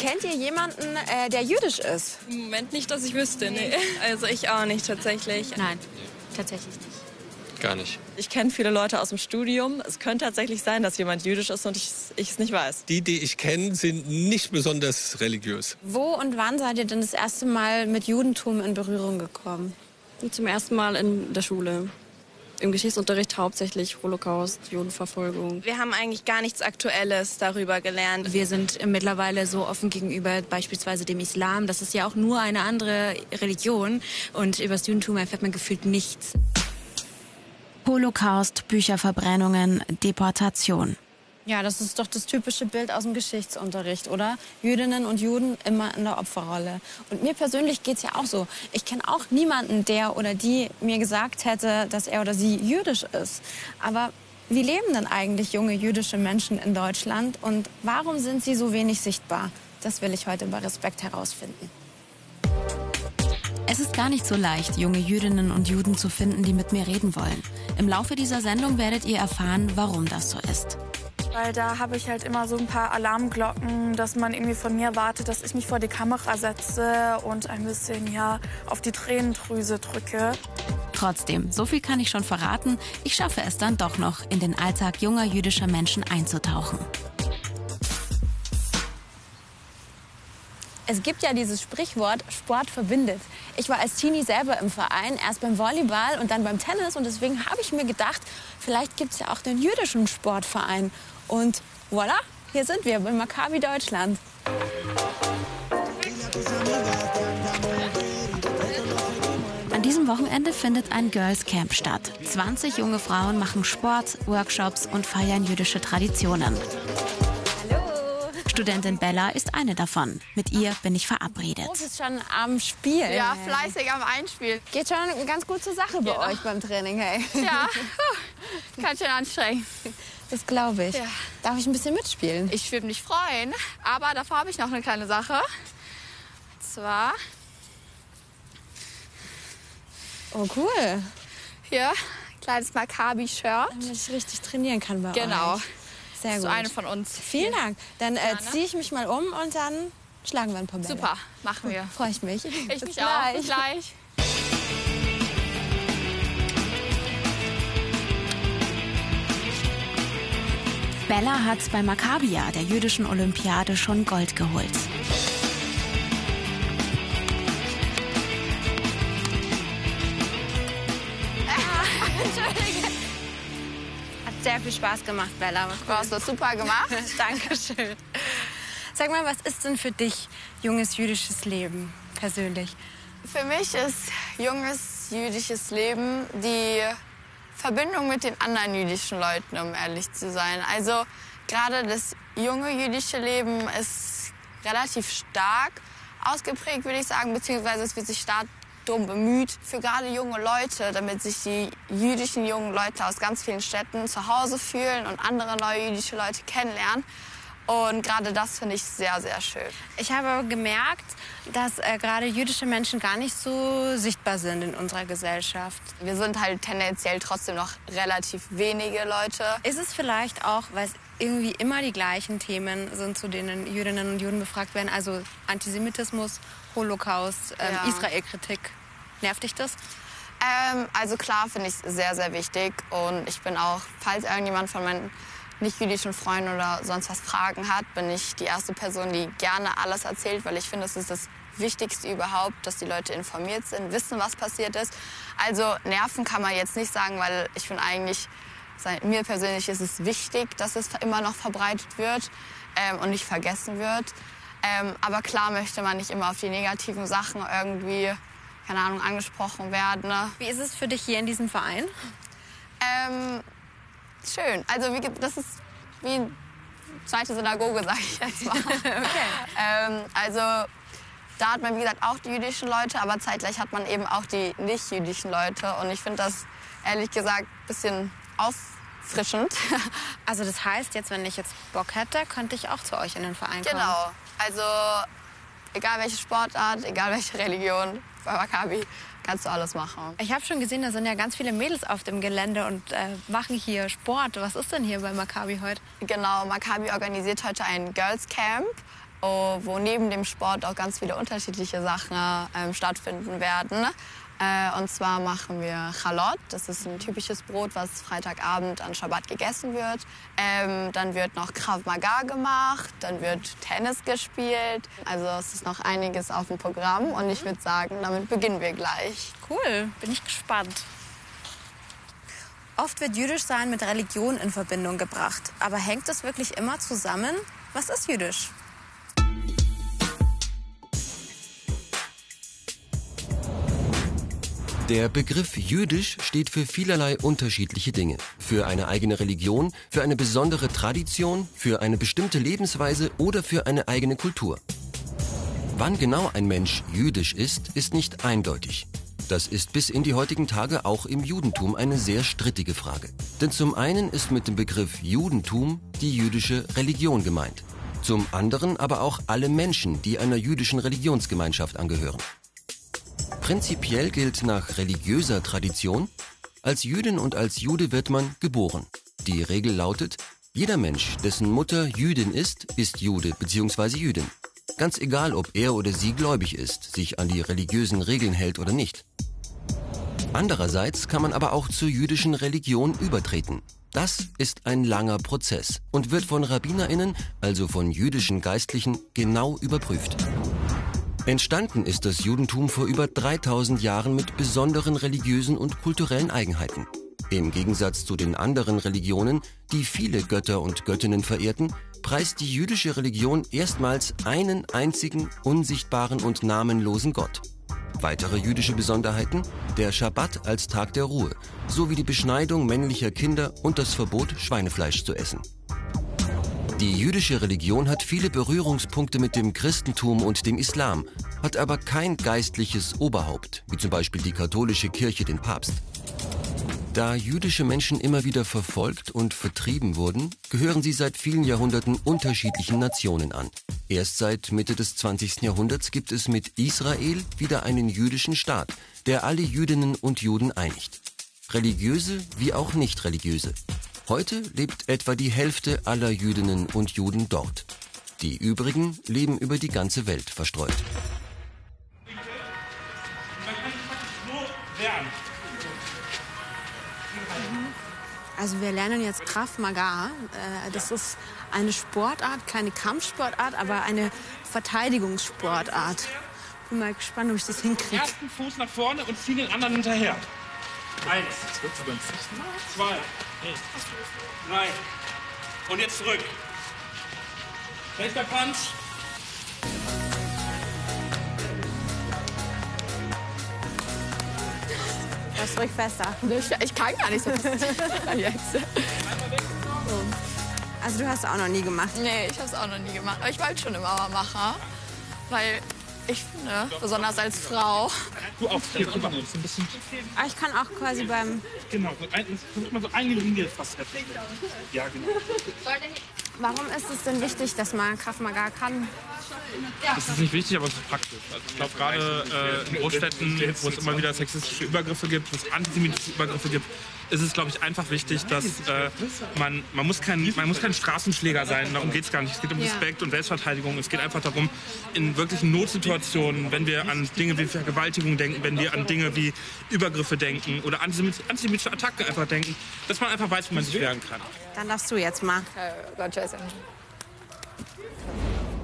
Kennt ihr jemanden, äh, der jüdisch ist? Im Moment nicht, dass ich wüsste, nee. Also ich auch nicht tatsächlich. Nein, tatsächlich nicht. Gar nicht. Ich kenne viele Leute aus dem Studium. Es könnte tatsächlich sein, dass jemand jüdisch ist und ich es nicht weiß. Die, die ich kenne, sind nicht besonders religiös. Wo und wann seid ihr denn das erste Mal mit Judentum in Berührung gekommen? Zum ersten Mal in der Schule. Im Geschichtsunterricht hauptsächlich Holocaust, Judenverfolgung. Wir haben eigentlich gar nichts Aktuelles darüber gelernt. Wir sind mittlerweile so offen gegenüber beispielsweise dem Islam. Das ist ja auch nur eine andere Religion. Und über das Judentum erfährt man gefühlt nichts. Holocaust, Bücherverbrennungen, Deportation. Ja, das ist doch das typische Bild aus dem Geschichtsunterricht, oder? Jüdinnen und Juden immer in der Opferrolle. Und mir persönlich geht's ja auch so. Ich kenne auch niemanden, der oder die mir gesagt hätte, dass er oder sie jüdisch ist. Aber wie leben denn eigentlich junge jüdische Menschen in Deutschland und warum sind sie so wenig sichtbar? Das will ich heute bei Respekt herausfinden. Es ist gar nicht so leicht, junge Jüdinnen und Juden zu finden, die mit mir reden wollen. Im Laufe dieser Sendung werdet ihr erfahren, warum das so ist. Weil da habe ich halt immer so ein paar Alarmglocken, dass man irgendwie von mir wartet, dass ich mich vor die Kamera setze und ein bisschen ja auf die Tränendrüse drücke. Trotzdem, so viel kann ich schon verraten, ich schaffe es dann doch noch, in den Alltag junger jüdischer Menschen einzutauchen. Es gibt ja dieses Sprichwort, Sport verbindet. Ich war als Teenie selber im Verein, erst beim Volleyball und dann beim Tennis. Und deswegen habe ich mir gedacht, vielleicht gibt es ja auch den jüdischen Sportverein. Und voilà, hier sind wir bei Maccabi Deutschland. An diesem Wochenende findet ein Girls Camp statt. 20 junge Frauen machen Sport, Workshops und feiern jüdische Traditionen. Studentin Bella ist eine davon. Mit ihr bin ich verabredet. Groß ist schon am Spiel. Ja, fleißig am Einspiel. Geht schon ganz gut zur Sache bei Genau. euch beim Training, hey. Ja, ganz schön anstrengend. Das glaube ich. Ja. Darf ich ein bisschen mitspielen? Ich würde mich freuen, aber davor habe ich noch eine kleine Sache. Und zwar Oh, cool. hier ein kleines Maccabi-Shirt. Damit ich richtig trainieren kann bei Genau. euch. Sehr So gut. eine von uns. Vielen Dank. Dann äh, ziehe ich mich mal um und dann schlagen wir ein paar Bälle. Super, machen wir. Freue ich mich. Ich Bis mich auch. Bis gleich. Bella hat bei Maccabia, der jüdischen Olympiade, schon Gold geholt. Viel Spaß gemacht, Bella. Du hast das super gemacht. Dankeschön. Sag mal, was ist denn für dich junges jüdisches Leben persönlich? Für mich ist junges jüdisches Leben die Verbindung mit den anderen jüdischen Leuten, um ehrlich zu sein. Also gerade das junge jüdische Leben ist relativ stark ausgeprägt, würde ich sagen, beziehungsweise es wird sich stark darum bemüht, für gerade junge Leute, damit sich die jüdischen jungen Leute aus ganz vielen Städten zu Hause fühlen und andere neue jüdische Leute kennenlernen. Und gerade das finde ich sehr, sehr schön. Ich habe gemerkt, dass äh, gerade jüdische Menschen gar nicht so sichtbar sind in unserer Gesellschaft. Wir sind halt tendenziell trotzdem noch relativ wenige Leute. Ist es vielleicht auch, weil es irgendwie immer die gleichen Themen sind, zu denen Jüdinnen und Juden befragt werden? Also Antisemitismus, Holocaust, ähm, Ja. Israelkritik. Nervt dich das? Ähm, also klar finde ich es sehr, sehr wichtig. Und ich bin auch, falls irgendjemand von meinen nicht-jüdischen Freunden oder sonst was Fragen hat, bin ich die erste Person, die gerne alles erzählt, weil ich finde, es ist das Wichtigste überhaupt, dass die Leute informiert sind, wissen, was passiert ist. Also nerven kann man jetzt nicht sagen, weil ich finde eigentlich, mir persönlich ist es wichtig, dass es immer noch verbreitet wird ähm, und nicht vergessen wird. Ähm, aber klar möchte man nicht immer auf die negativen Sachen irgendwie, keine Ahnung, angesprochen werden. Ne? Wie ist es für dich hier in diesem Verein? Ähm, schön. Also wie, das ist wie eine zweite Synagoge, sage ich jetzt mal. ähm, also da hat man, wie gesagt, auch die jüdischen Leute, aber zeitgleich hat man eben auch die nicht-jüdischen Leute. Und ich finde das, ehrlich gesagt, ein bisschen auffrischend. Also das heißt, jetzt, wenn ich jetzt Bock hätte, könnte ich auch zu euch in den Verein kommen. genau. Also egal welche Sportart, egal welche Religion, bei Maccabi kannst du alles machen. Ich habe schon gesehen, da sind ja ganz viele Mädels auf dem Gelände und äh, machen hier Sport. Was ist denn hier bei Maccabi heute? Genau, Maccabi organisiert heute ein Girls Camp. oh, wo neben dem Sport auch ganz viele unterschiedliche Sachen ähm, stattfinden werden. Äh, und zwar machen wir Chalot. Das ist ein typisches Brot, was Freitagabend an Schabbat gegessen wird. Ähm, dann wird noch Krav Maga gemacht. Dann wird Tennis gespielt. Also es ist noch einiges auf dem Programm. Und ich würde sagen, damit beginnen wir gleich. Cool, bin ich gespannt. Oft wird jüdisch sein mit Religion in Verbindung gebracht. Aber hängt es wirklich immer zusammen? Was ist jüdisch? Der Begriff jüdisch steht für vielerlei unterschiedliche Dinge. Für eine eigene Religion, für eine besondere Tradition, für eine bestimmte Lebensweise oder für eine eigene Kultur. Wann genau ein Mensch jüdisch ist, ist nicht eindeutig. Das ist bis in die heutigen Tage auch im Judentum eine sehr strittige Frage. Denn zum einen ist mit dem Begriff Judentum die jüdische Religion gemeint. Zum anderen aber auch alle Menschen, die einer jüdischen Religionsgemeinschaft angehören. Prinzipiell gilt nach religiöser Tradition, als Jüdin und als Jude wird man geboren. Die Regel lautet, jeder Mensch, dessen Mutter Jüdin ist, ist Jude bzw. Jüdin. Ganz egal, ob er oder sie gläubig ist, sich an die religiösen Regeln hält oder nicht. Andererseits kann man aber auch zur jüdischen Religion übertreten. Das ist ein langer Prozess und wird von Rabbinerinnen, also von jüdischen Geistlichen, genau überprüft. Entstanden ist das Judentum vor über 3000 Jahren mit besonderen religiösen und kulturellen Eigenheiten. Im Gegensatz zu den anderen Religionen, die viele Götter und Göttinnen verehrten, preist die jüdische Religion erstmals einen einzigen, unsichtbaren und namenlosen Gott. Weitere jüdische Besonderheiten? Der Schabbat als Tag der Ruhe, sowie die Beschneidung männlicher Kinder und das Verbot, Schweinefleisch zu essen. Die jüdische Religion hat viele Berührungspunkte mit dem Christentum und dem Islam, hat aber kein geistliches Oberhaupt, wie zum Beispiel die katholische Kirche den Papst. Da jüdische Menschen immer wieder verfolgt und vertrieben wurden, gehören sie seit vielen Jahrhunderten unterschiedlichen Nationen an. Erst seit Mitte des 20. Jahrhunderts gibt es mit Israel wieder einen jüdischen Staat, der alle Jüdinnen und Juden einigt. Religiöse wie auch nicht religiöse. Heute lebt etwa die Hälfte aller Jüdinnen und Juden dort. Die übrigen leben über die ganze Welt verstreut. Also wir lernen jetzt Krav Maga. Äh, Das ist eine Sportart, keine Kampfsportart, aber eine Verteidigungssportart. Bin mal gespannt, ob ich das hinkriege. Ersten Fuß nach vorne und zieh den anderen hinterher. Eins, zwei, drei. Und jetzt zurück. Rechter Punch. Das ruhig fester. Ich kann gar nicht so. Jetzt. Also du hast auch noch nie gemacht. Nee, ich habe es auch noch nie gemacht. Aber ich wollte schon immer mal machen. Weil ich finde, besonders als Frau, Du auch. Hier, guck mal, so ein bisschen. Aber ich kann auch quasi beim... Genau, so ein, versuch mal so eine Linie fast treffen. Ja, genau. Warum ist es denn wichtig, dass man Krav Maga kann? Das ist nicht wichtig, aber es ist praktisch. Also ich glaube, gerade äh, in Großstädten, wo es immer wieder sexistische Übergriffe gibt, wo es antisemitische Übergriffe gibt, ist es, glaube ich, einfach wichtig, dass äh, man, man, muss kein, man muss kein Straßenschläger sein. Darum geht es gar nicht. Es geht um. Respekt und Selbstverteidigung. Es geht einfach darum, in wirklichen Notsituationen, wenn wir an Dinge wie Vergewaltigung denken, wenn wir an Dinge wie Übergriffe denken oder antisemit- antisemitische Attacken einfach denken, dass man einfach weiß, wie man sich wehren kann. Dann darfst du jetzt mal.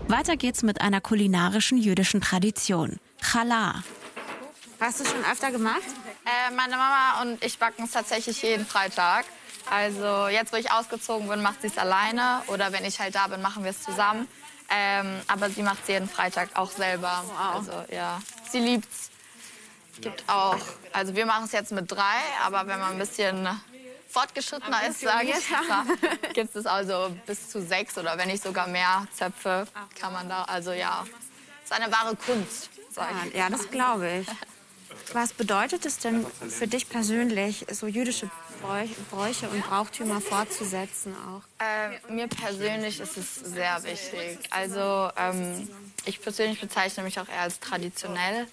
Weiter geht's mit einer kulinarischen jüdischen Tradition. Challah. Hast du schon öfter gemacht? Äh, meine Mama und ich backen es tatsächlich jeden Freitag. Also jetzt, wo ich ausgezogen bin, macht sie es alleine. Oder wenn ich halt da bin, machen wir es zusammen. Ähm, aber sie macht es jeden Freitag auch selber. Also ja, sie liebt's. Gibt auch, also wir machen es jetzt mit drei, aber wenn man ein bisschen fortgeschrittener ist, sage ich, gibt es also bis zu sechs oder wenn nicht sogar mehr Zöpfe kann man da. Also ja, ist eine wahre Kunst, sage ich. Ja, das glaube ich. Was bedeutet es denn für dich persönlich, so jüdische Bräuch- Bräuche und Brauchtümer fortzusetzen auch? Äh, mir persönlich ist es sehr wichtig. Also ähm, ich persönlich bezeichne mich auch eher als traditionell,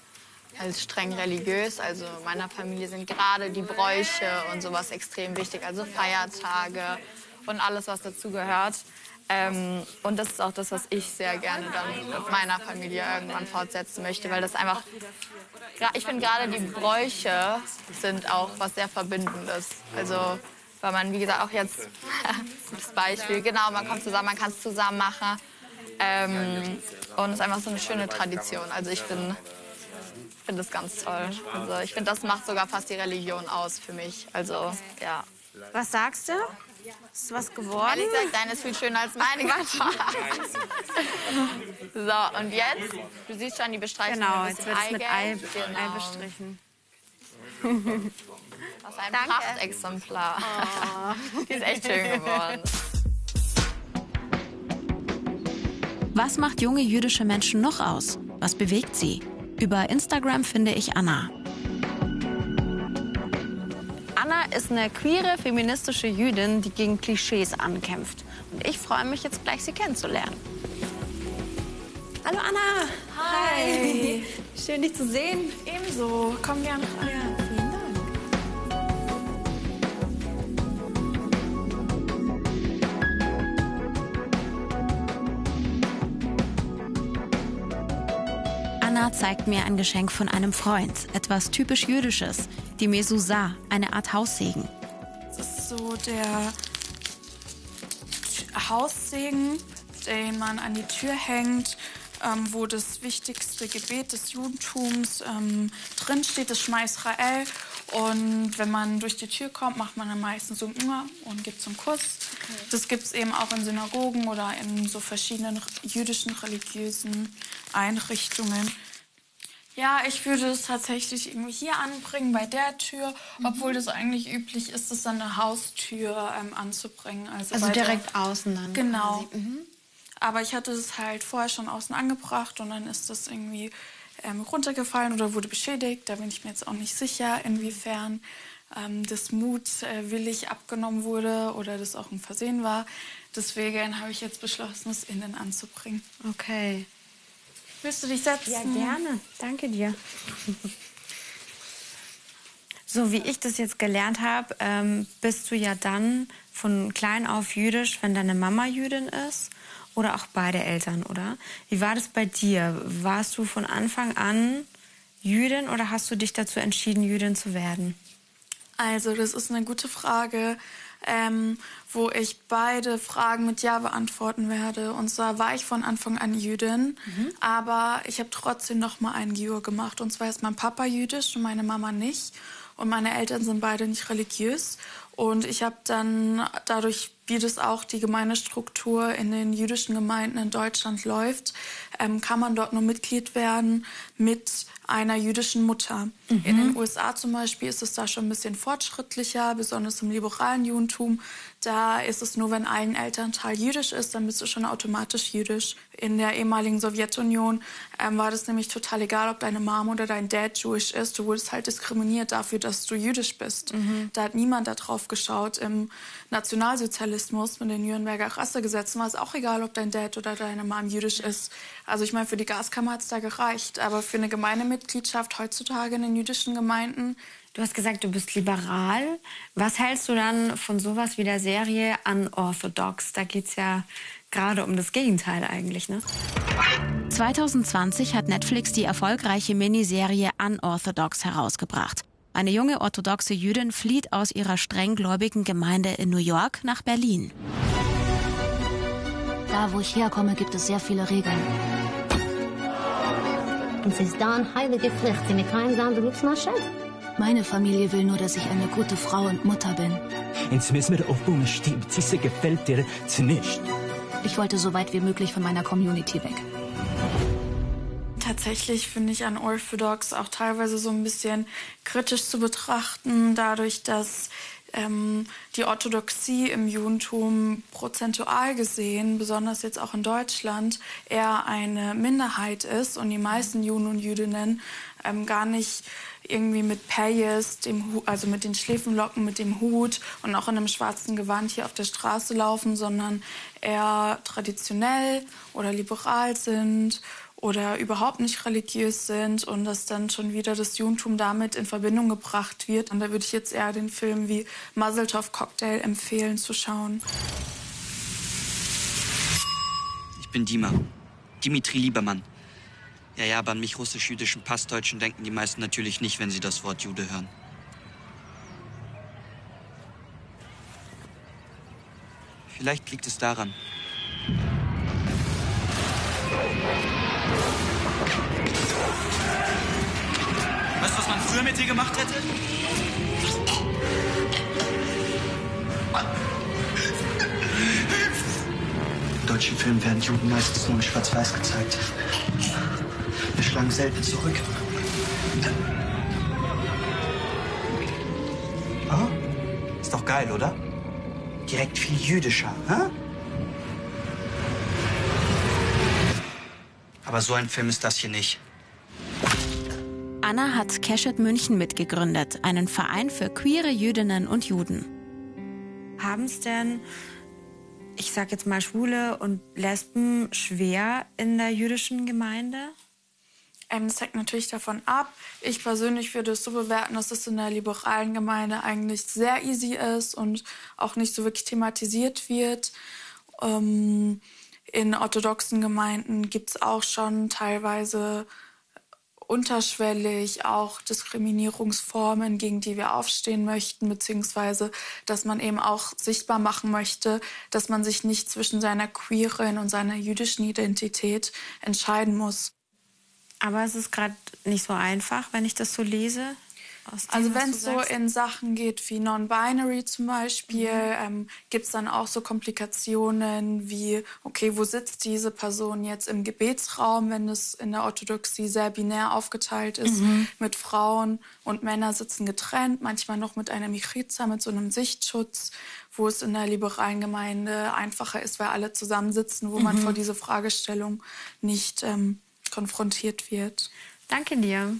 als streng religiös. Also meiner Familie sind gerade die Bräuche und sowas extrem wichtig, also Feiertage und alles, was dazugehört. Ähm, und das ist auch das, was ich sehr gerne dann mit meiner Familie irgendwann fortsetzen möchte, weil das einfach, ich finde gerade die Bräuche sind auch was sehr Verbindendes. Also, weil man, wie gesagt, auch jetzt, gutes Beispiel, genau, man kommt zusammen, man kann es zusammen machen. Ähm, und es ist einfach so eine schöne Tradition. Also ich bin finde das ganz toll. Also ich finde, das macht sogar fast die Religion aus für mich. Also ja. Was sagst du? Ist was geworden? Ehrlich gesagt, deine ist viel schöner als meine. so, und jetzt? Du siehst schon, die bestreichen Genau, ein jetzt bisschen wird es mit Ei, Eigelb. Genau. Ei bestrichen. Was ein Danke. Prachtexemplar. Die ist echt schön geworden. Was macht junge jüdische Menschen noch aus? Was bewegt sie? Über Instagram finde ich Anna. Ist eine queere, feministische Jüdin, die gegen Klischees ankämpft. Und ich freue mich jetzt gleich, sie kennenzulernen. Hallo Anna. Hi. Schön, dich zu sehen. Ebenso. Komm gerne rein. vielen zeigt mir ein Geschenk von einem Freund, etwas typisch Jüdisches, die Mezuzah, eine Art Haussegen. Das ist so der Haussegen, den man an die Tür hängt, ähm, wo das wichtigste Gebet des Judentums ähm, drin steht, das Schma Israel. Und wenn man durch die Tür kommt, macht man dann meistens so ein Mua und gibt so einen Kuss. Das gibt es eben auch in Synagogen oder in so verschiedenen jüdischen religiösen Einrichtungen. Ja, ich würde es tatsächlich irgendwie hier anbringen, bei der Tür, obwohl das eigentlich üblich ist, das an der Haustür ähm, anzubringen. Also, Also bei der- direkt außen dann. Genau. Mhm. Aber ich hatte es halt vorher schon außen angebracht und dann ist das irgendwie ähm, runtergefallen oder wurde beschädigt. Da bin ich mir jetzt auch nicht sicher, inwiefern ähm, das Mut äh, willig abgenommen wurde oder das auch ein Versehen war. Deswegen habe ich jetzt beschlossen, es innen anzubringen. Okay. Willst du dich setzen? Ja, gerne. Danke dir. So wie ich das jetzt gelernt habe, ähm, bist du ja dann von klein auf jüdisch, wenn deine Mama Jüdin ist oder auch beide Eltern, oder? Wie war das bei dir? Warst du von Anfang an Jüdin oder hast du dich dazu entschieden, Jüdin zu werden? Also, das ist eine gute Frage, ähm, wo ich beide Fragen mit Ja beantworten werde. Und zwar war ich von Anfang an Jüdin, aber ich habe trotzdem noch mal einen Giur gemacht. Und zwar ist mein Papa jüdisch und meine Mama nicht. Und meine Eltern sind beide nicht religiös. Und ich habe dann dadurch, wie das auch die Gemeindestruktur in den jüdischen Gemeinden in Deutschland läuft, ähm, kann man dort nur Mitglied werden mit einer jüdischen Mutter. In den USA zum Beispiel ist es da schon ein bisschen fortschrittlicher, besonders im liberalen Judentum. Da ist es nur, wenn ein Elternteil jüdisch ist, dann bist du schon automatisch jüdisch. In der ehemaligen Sowjetunion ähm, war das nämlich total egal, ob deine Mom oder dein Dad Jewish ist. Du wurdest halt diskriminiert dafür, dass du jüdisch bist. Da hat niemand da drauf geschaut. Im Nationalsozialismus mit den Nürnberger Rassegesetzen war es auch egal, ob dein Dad oder deine Mom jüdisch ist. Also ich meine, für die Gaskammer hat es da gereicht. Aber für eine Gemeindemitgliedschaft heutzutage in den jüdischen Gemeinden Du hast gesagt, du bist liberal. Was hältst du dann von sowas wie der Serie Unorthodox? Da geht es ja gerade um das Gegenteil eigentlich, ne? 2020 hat Netflix die erfolgreiche Miniserie Unorthodox herausgebracht. Eine junge orthodoxe Jüdin flieht aus ihrer strenggläubigen Gemeinde in New York nach Berlin. Da, wo ich herkomme, gibt es sehr viele Regeln. Und sie ist da eine heilige Pflicht. Sie mit keinem mal Chef. Meine Familie will nur, dass ich eine gute Frau und Mutter bin. Ins müssen auf Bumestieb. Diese gefällt dir nicht. Ich wollte so weit wie möglich von meiner Community weg. Tatsächlich finde ich an Orthodox auch teilweise so ein bisschen kritisch zu betrachten, dadurch, dass ähm, die Orthodoxie im Judentum prozentual gesehen, besonders jetzt auch in Deutschland, eher eine Minderheit ist und die meisten Juden und Jüdinnen ähm, gar nicht irgendwie mit Payes, also mit den Schläfenlocken, mit dem Hut und auch in einem schwarzen Gewand hier auf der Straße laufen, sondern eher traditionell oder liberal sind oder überhaupt nicht religiös sind und dass dann schon wieder das Judentum damit in Verbindung gebracht wird. Und da würde ich jetzt eher den Film wie Muzzletov Cocktail empfehlen zu schauen. bin Dima. Dimitri Liebermann. Ja, ja, aber an mich russisch-jüdischen Passdeutschen denken die meisten natürlich nicht, wenn sie das Wort Jude hören. Vielleicht liegt es daran. Weißt du, was man früher mit dir gemacht hätte? In deutschen Filmen werden Juden meistens nur in Schwarz-Weiß gezeigt. Wir schlagen selten zurück. Oh, ist doch geil, oder? Direkt viel jüdischer, hä? Aber so ein Film ist das hier nicht. Anna hat Keshet München mitgegründet, einen Verein für queere Jüdinnen und Juden. Haben es denn, ich sag jetzt mal, Schwule und Lesben schwer in der jüdischen Gemeinde? Ähm, das hängt natürlich davon ab. Ich persönlich würde es so bewerten, dass es in der liberalen Gemeinde eigentlich sehr easy ist und auch nicht so wirklich thematisiert wird. Ähm, in orthodoxen Gemeinden gibt es auch schon teilweise unterschwellig auch Diskriminierungsformen, gegen die wir aufstehen möchten, beziehungsweise dass man eben auch sichtbar machen möchte, dass man sich nicht zwischen seiner queeren und seiner jüdischen Identität entscheiden muss. Aber es ist gerade nicht so einfach, wenn ich das so lese. Also wenn es so in Sachen geht wie Non-Binary zum Beispiel, mhm. ähm, gibt es dann auch so Komplikationen wie, okay, wo sitzt diese Person jetzt im Gebetsraum, wenn es in der Orthodoxie sehr binär aufgeteilt ist, mhm. mit Frauen und Männer sitzen getrennt, manchmal noch mit einer Michiza, mit so einem Sichtschutz, wo es in der liberalen Gemeinde einfacher ist, weil alle zusammensitzen, wo mhm. man vor diese Fragestellung nicht ähm, konfrontiert wird. Danke dir.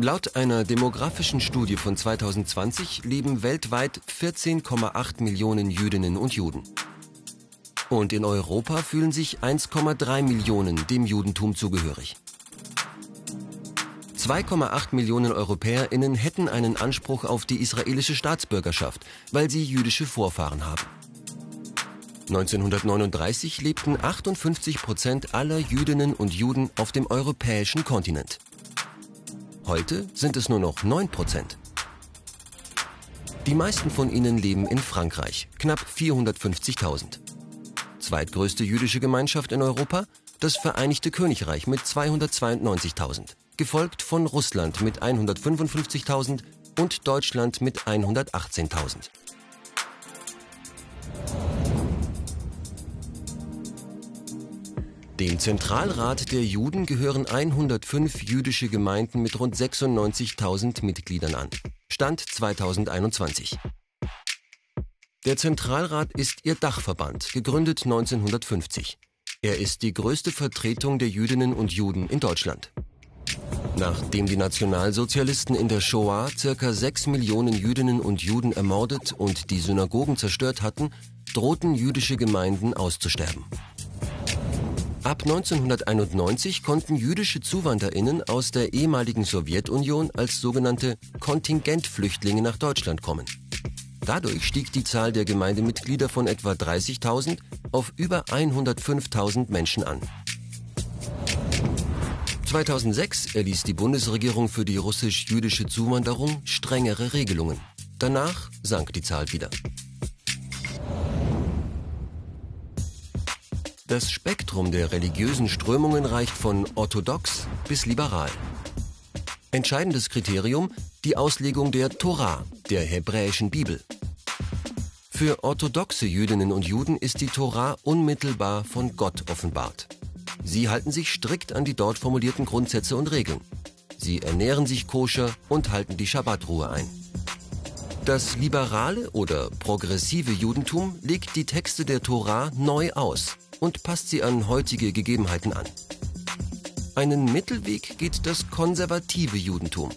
Laut einer demografischen Studie von 2020 leben weltweit 14,8 Millionen Jüdinnen und Juden. Und in Europa fühlen sich 1,3 Millionen dem Judentum zugehörig. 2,8 Millionen EuropäerInnen hätten einen Anspruch auf die israelische Staatsbürgerschaft, weil sie jüdische Vorfahren haben. 1939 lebten 58 Prozent aller Jüdinnen und Juden auf dem europäischen Kontinent. Heute sind es nur noch 9 Prozent. Die meisten von ihnen leben in Frankreich, knapp 450.000. Zweitgrößte jüdische Gemeinschaft in Europa, das Vereinigte Königreich mit 292.000, gefolgt von Russland mit 155.000 und Deutschland mit 118.000. Dem Zentralrat der Juden gehören 105 jüdische Gemeinden mit rund 96.000 Mitgliedern an. Stand 2021. Der Zentralrat ist ihr Dachverband, gegründet 1950. Er ist die größte Vertretung der Jüdinnen und Juden in Deutschland. Nachdem die Nationalsozialisten in der Shoah circa 6 Millionen Jüdinnen und Juden ermordet und die Synagogen zerstört hatten, drohten jüdische Gemeinden auszusterben. Ab 1991 konnten jüdische ZuwanderInnen aus der ehemaligen Sowjetunion als sogenannte Kontingentflüchtlinge nach Deutschland kommen. Dadurch stieg die Zahl der Gemeindemitglieder von etwa 30.000 auf über 105.000 Menschen an. 2006 erließ die Bundesregierung für die russisch-jüdische Zuwanderung strengere Regelungen. Danach sank die Zahl wieder. Das Spektrum der religiösen Strömungen reicht von orthodox bis liberal. Entscheidendes Kriterium die Auslegung der Torah, der hebräischen Bibel. Für orthodoxe Jüdinnen und Juden ist die Torah unmittelbar von Gott offenbart. Sie halten sich strikt an die dort formulierten Grundsätze und Regeln. Sie ernähren sich koscher und halten die Schabbatruhe ein. Das liberale oder progressive Judentum legt die Texte der Torah neu aus und passt sie an heutige Gegebenheiten an. Einen Mittelweg geht das konservative Judentum.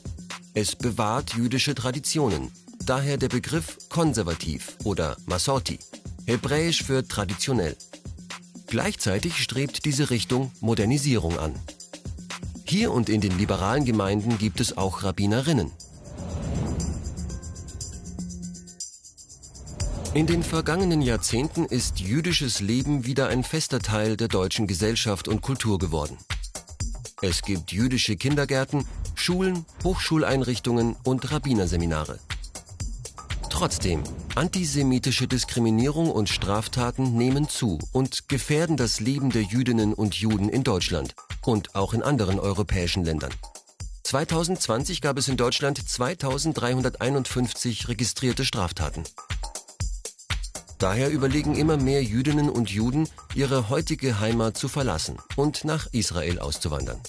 Es bewahrt jüdische Traditionen, daher der Begriff konservativ oder Masorti, hebräisch für traditionell. Gleichzeitig strebt diese Richtung Modernisierung an. Hier und in den liberalen Gemeinden gibt es auch Rabbinerinnen. In den vergangenen Jahrzehnten ist jüdisches Leben wieder ein fester Teil der deutschen Gesellschaft und Kultur geworden. Es gibt jüdische Kindergärten, Schulen, Hochschuleinrichtungen und Rabbinerseminare. Trotzdem, antisemitische Diskriminierung und Straftaten nehmen zu und gefährden das Leben der Jüdinnen und Juden in Deutschland und auch in anderen europäischen Ländern. 2020 gab es in Deutschland 2351 registrierte Straftaten. Daher überlegen immer mehr Jüdinnen und Juden, ihre heutige Heimat zu verlassen und nach Israel auszuwandern.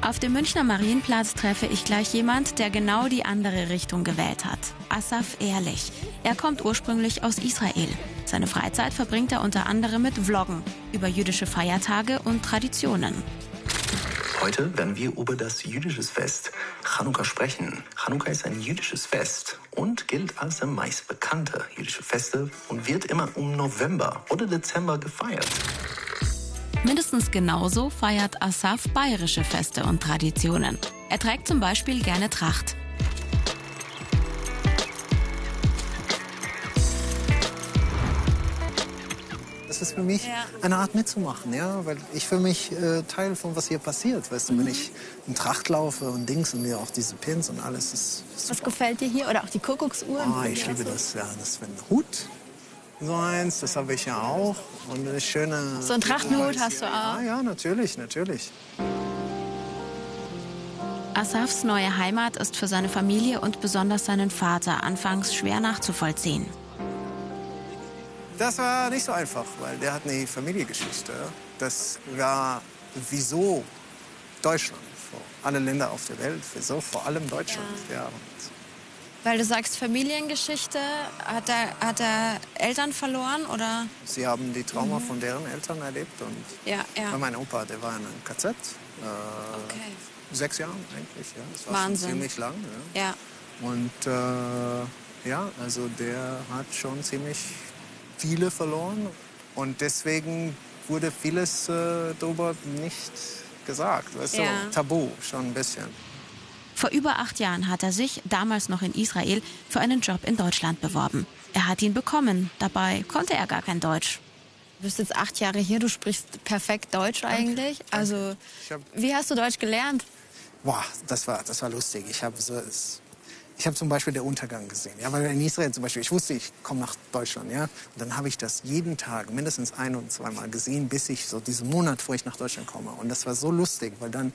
Auf dem Münchner Marienplatz treffe ich gleich jemand, der genau die andere Richtung gewählt hat. Asaf Ehrlich. Er kommt ursprünglich aus Israel. Seine Freizeit verbringt er unter anderem mit Vloggen über jüdische Feiertage und Traditionen. Heute werden wir über das jüdische Fest Chanukka sprechen. Chanukka ist ein jüdisches Fest und gilt als der meist bekannte jüdische Feste und wird immer um November oder Dezember gefeiert. Mindestens genauso feiert Asaf bayerische Feste und Traditionen. Er trägt zum Beispiel gerne Tracht. Das ist für mich ja. eine Art mitzumachen, ja, weil ich für mich äh, Teil von was hier passiert, weißt du, mhm. wenn ich in Tracht laufe und Dings und mir auch diese Pins und alles ist. ist was gefällt dir hier oder auch die Kuckucksuhren? Ah, ich liebe das, ja, das ist ein Hut. So eins, das habe ich ja auch. Und eine schöne. So ein Trachtenhut hast du auch? Ja, ja, natürlich, natürlich. Asafs neue Heimat ist für seine Familie und besonders seinen Vater anfangs schwer nachzuvollziehen. Das war nicht so einfach, weil der hat eine Familiengeschichte. Das war wieso Deutschland, vor alle Länder auf der Welt, wieso vor allem Deutschland. Ja. ja. Weil du sagst Familiengeschichte, hat er, hat er Eltern verloren oder? Sie haben die Trauma mhm. von deren Eltern erlebt und ja, ja. mein Opa, der war in einem KZ. Äh, okay. Sechs Jahre eigentlich, ja. Das war Wahnsinn. ziemlich lang. Ja. ja. Und äh, ja, also der hat schon ziemlich viele verloren und deswegen wurde vieles äh, darüber nicht gesagt. Weißt ja. du, tabu schon ein bisschen. Vor über acht Jahren hat er sich, damals noch in Israel, für einen Job in Deutschland beworben. Er hat ihn bekommen. Dabei konnte er gar kein Deutsch. Du bist jetzt acht Jahre hier, du sprichst perfekt Deutsch eigentlich. Also, wie hast du Deutsch gelernt? Boah, das war, das war lustig. Ich habe so, ich habe zum Beispiel den Untergang gesehen. Ja, weil in Israel zum Beispiel, ich wusste, ich komme nach Deutschland. Ja, und dann habe ich das jeden Tag mindestens ein und zweimal gesehen, bis ich so diesen Monat, vor ich nach Deutschland komme. Und das war so lustig, weil dann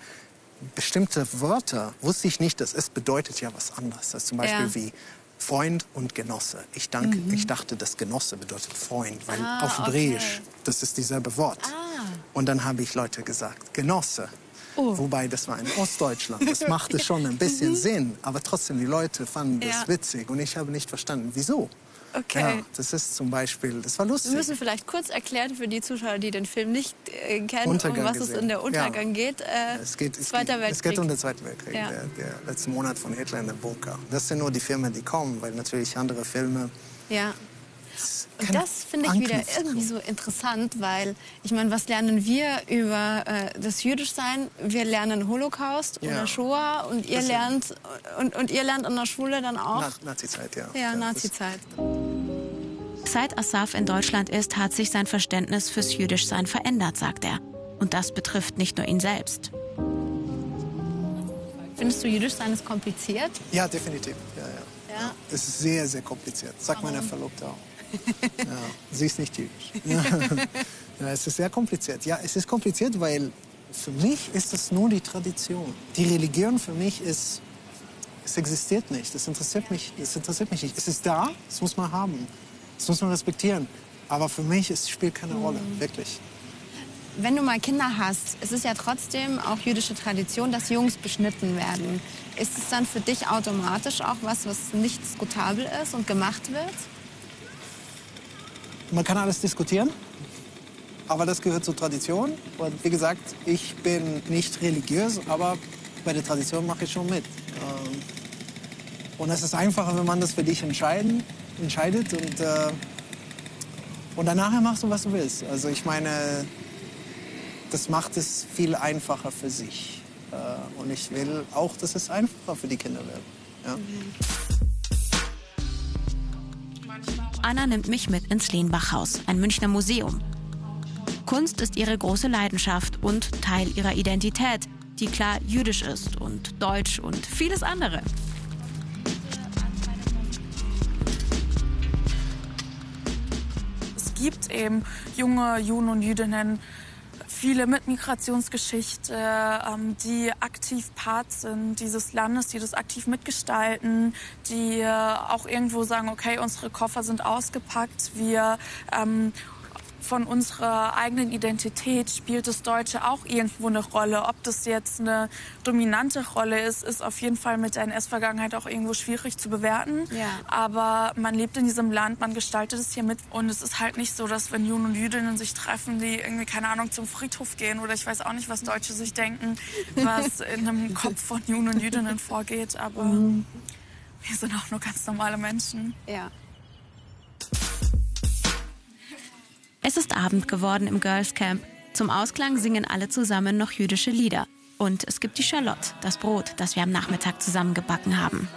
bestimmte Wörter wusste ich nicht, dass es bedeutet ja was anderes. Das zum Beispiel ja. wie Freund und Genosse. Ich, danke, mhm. ich dachte, das Genosse bedeutet Freund, weil ah, auf Hebräisch, okay. das ist dieselbe Wort. Ah. Und dann habe ich Leute gesagt, Genosse. Oh. Wobei, das war in Ostdeutschland. Das machte schon ein bisschen mhm. Sinn. Aber trotzdem, die Leute fanden das ja. witzig. Und ich habe nicht verstanden, wieso. Okay. Ja, das ist zum Beispiel, das war lustig. Wir müssen vielleicht kurz erklären für die Zuschauer, die den Film nicht äh, kennen, Untergang um was gesehen. es in der Untergang ja. geht. Äh, es geht es Zweiter geht, Weltkrieg. Es geht um den Zweiten Weltkrieg, ja. der, der letzte Monat von Hitler in der Bunker. Das sind nur die Filme, die kommen, weil natürlich andere Filme ja. Und das finde ich wieder irgendwie so interessant, weil ich meine, was lernen wir über äh, das Jüdischsein? Wir lernen Holocaust ja. oder Shoah und ihr lernt und, und ihr lernt an der Schule dann auch Na, Nazizeit, ja. Ja, ja Nazizeit. Seit Asaf in Deutschland ist, hat sich sein Verständnis fürs Jüdischsein verändert, sagt er. Und das betrifft nicht nur ihn selbst. Findest du Jüdischsein ist kompliziert? Ja, definitiv. Ja, ja. ja. Es ist sehr, sehr kompliziert. Sagt meine Verlobte auch. Ja, sie ist nicht jüdisch. ja, es ist sehr kompliziert. Ja, es ist kompliziert, weil für mich ist es nur die Tradition. Die Religion für mich ist, es existiert nicht. Das interessiert mich, das interessiert mich nicht. Es ist da, es muss man haben. Das muss man respektieren. Aber für mich es spielt keine Rolle, mhm. wirklich. Wenn du mal Kinder hast, es ist ja trotzdem auch jüdische Tradition, dass Jungs beschnitten werden. Ist es dann für dich automatisch auch was, was nicht diskutabel ist und gemacht wird? Man kann alles diskutieren, aber das gehört zur Tradition. Und wie gesagt, ich bin nicht religiös, aber bei der Tradition mache ich schon mit. Ähm, und es ist einfacher, wenn man das für dich entscheiden, entscheidet und, äh, und danach machst du, was du willst. Also ich meine, das macht es viel einfacher für sich. Äh, und ich will auch, dass es einfacher für die Kinder wird. Ja. Anna nimmt mich mit ins Lehnbachhaus, ein Münchner Museum. Kunst ist ihre große Leidenschaft und Teil ihrer Identität, die klar jüdisch ist und deutsch und vieles andere. Es gibt eben junge Juden und Jüdinnen, viele mit Migrationsgeschichte, ähm, die aktiv Part sind dieses Landes, die das aktiv mitgestalten, die äh, auch irgendwo sagen, okay, unsere Koffer sind ausgepackt, wir ähm, von unserer eigenen Identität spielt das Deutsche auch irgendwo eine Rolle. Ob das jetzt eine dominante Rolle ist, ist auf jeden Fall mit der NS-Vergangenheit auch irgendwo schwierig zu bewerten. Ja. Aber man lebt in diesem Land, man gestaltet es hier mit. Und es ist halt nicht so, dass wenn Juden und Jüdinnen sich treffen, die irgendwie, keine Ahnung, zum Friedhof gehen oder ich weiß auch nicht, was Deutsche sich denken, was in einem Kopf von Juden und Jüdinnen vorgeht. Aber wir sind auch nur ganz normale Menschen. Ja. Es ist Abend geworden im Girls Camp. Zum Ausklang singen alle zusammen noch jüdische Lieder. Und es gibt die Charlotte, das Brot, das wir am Nachmittag zusammengebacken haben.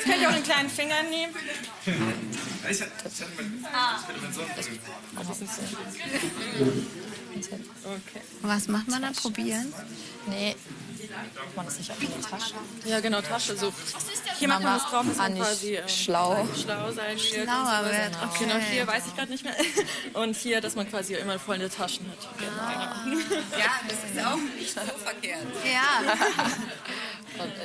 Jetzt könnt ihr auch den kleinen Finger nehmen. Okay. Was macht man da? Probieren? Nee. Macht man das nicht auf eine Tasche? Ja, genau, Tasche. So. Hier macht man das drauf, dass ah, man nicht quasi ähm, schlau. schlau sein wird. Schlauer wird, weiter. okay. Genau, hier weiß ich gerade nicht mehr. Und hier, dass man quasi immer voll in den Taschen hat. Genau. Ja, das ist auch nicht so verkehrt. Ja.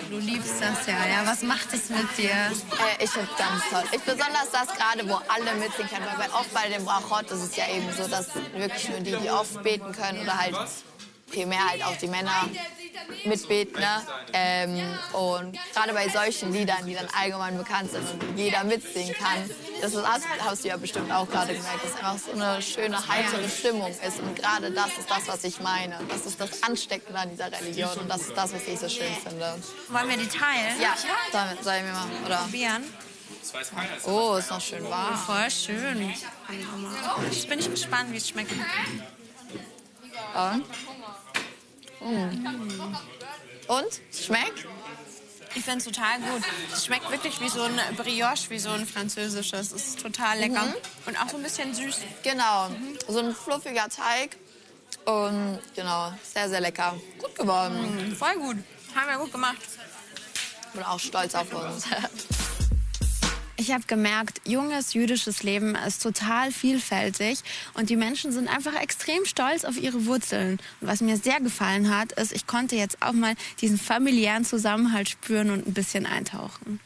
Du liebst das ja, ja. Was macht es mit dir? Äh, ich finde ganz toll. Ich besonders das gerade, wo alle mitsingen können. Weil oft bei dem Brachot ist es ja eben so, dass wirklich nur die, die oft beten können oder halt primär halt auch die Männer mitbeten. Ne? Ähm, und gerade bei solchen Liedern, die dann allgemein bekannt sind und jeder mitsingen kann, das ist, hast, du ja bestimmt auch gerade gemerkt, dass einfach so eine schöne, heitere Stimmung ist. Und gerade das ist das, was ich meine. Das ist das Ansteckende an dieser Religion und das ist das, was ich so schön finde. Wollen wir die teilen? Ja, sollen wir, sollen wir mal, oder? Probieren. Oh, ist noch schön warm. Voll schön. Jetzt bin ich gespannt, wie es schmeckt. Und? Mm. Und? Schmeckt? Ich finde es total gut. Es schmeckt wirklich wie so ein Brioche, wie so ein französisches. Es ist total lecker. Mhm. Und auch so ein bisschen süß. Genau. So ein fluffiger Teig. Und genau, sehr, sehr lecker. Gut geworden. Mm, voll gut. Haben wir gut gemacht. Bin auch stolz auf uns. Ich habe gemerkt, junges jüdisches Leben ist total vielfältig und die Menschen sind einfach extrem stolz auf ihre Wurzeln. Und was mir sehr gefallen hat, ist, ich konnte jetzt auch mal diesen familiären Zusammenhalt spüren und ein bisschen eintauchen.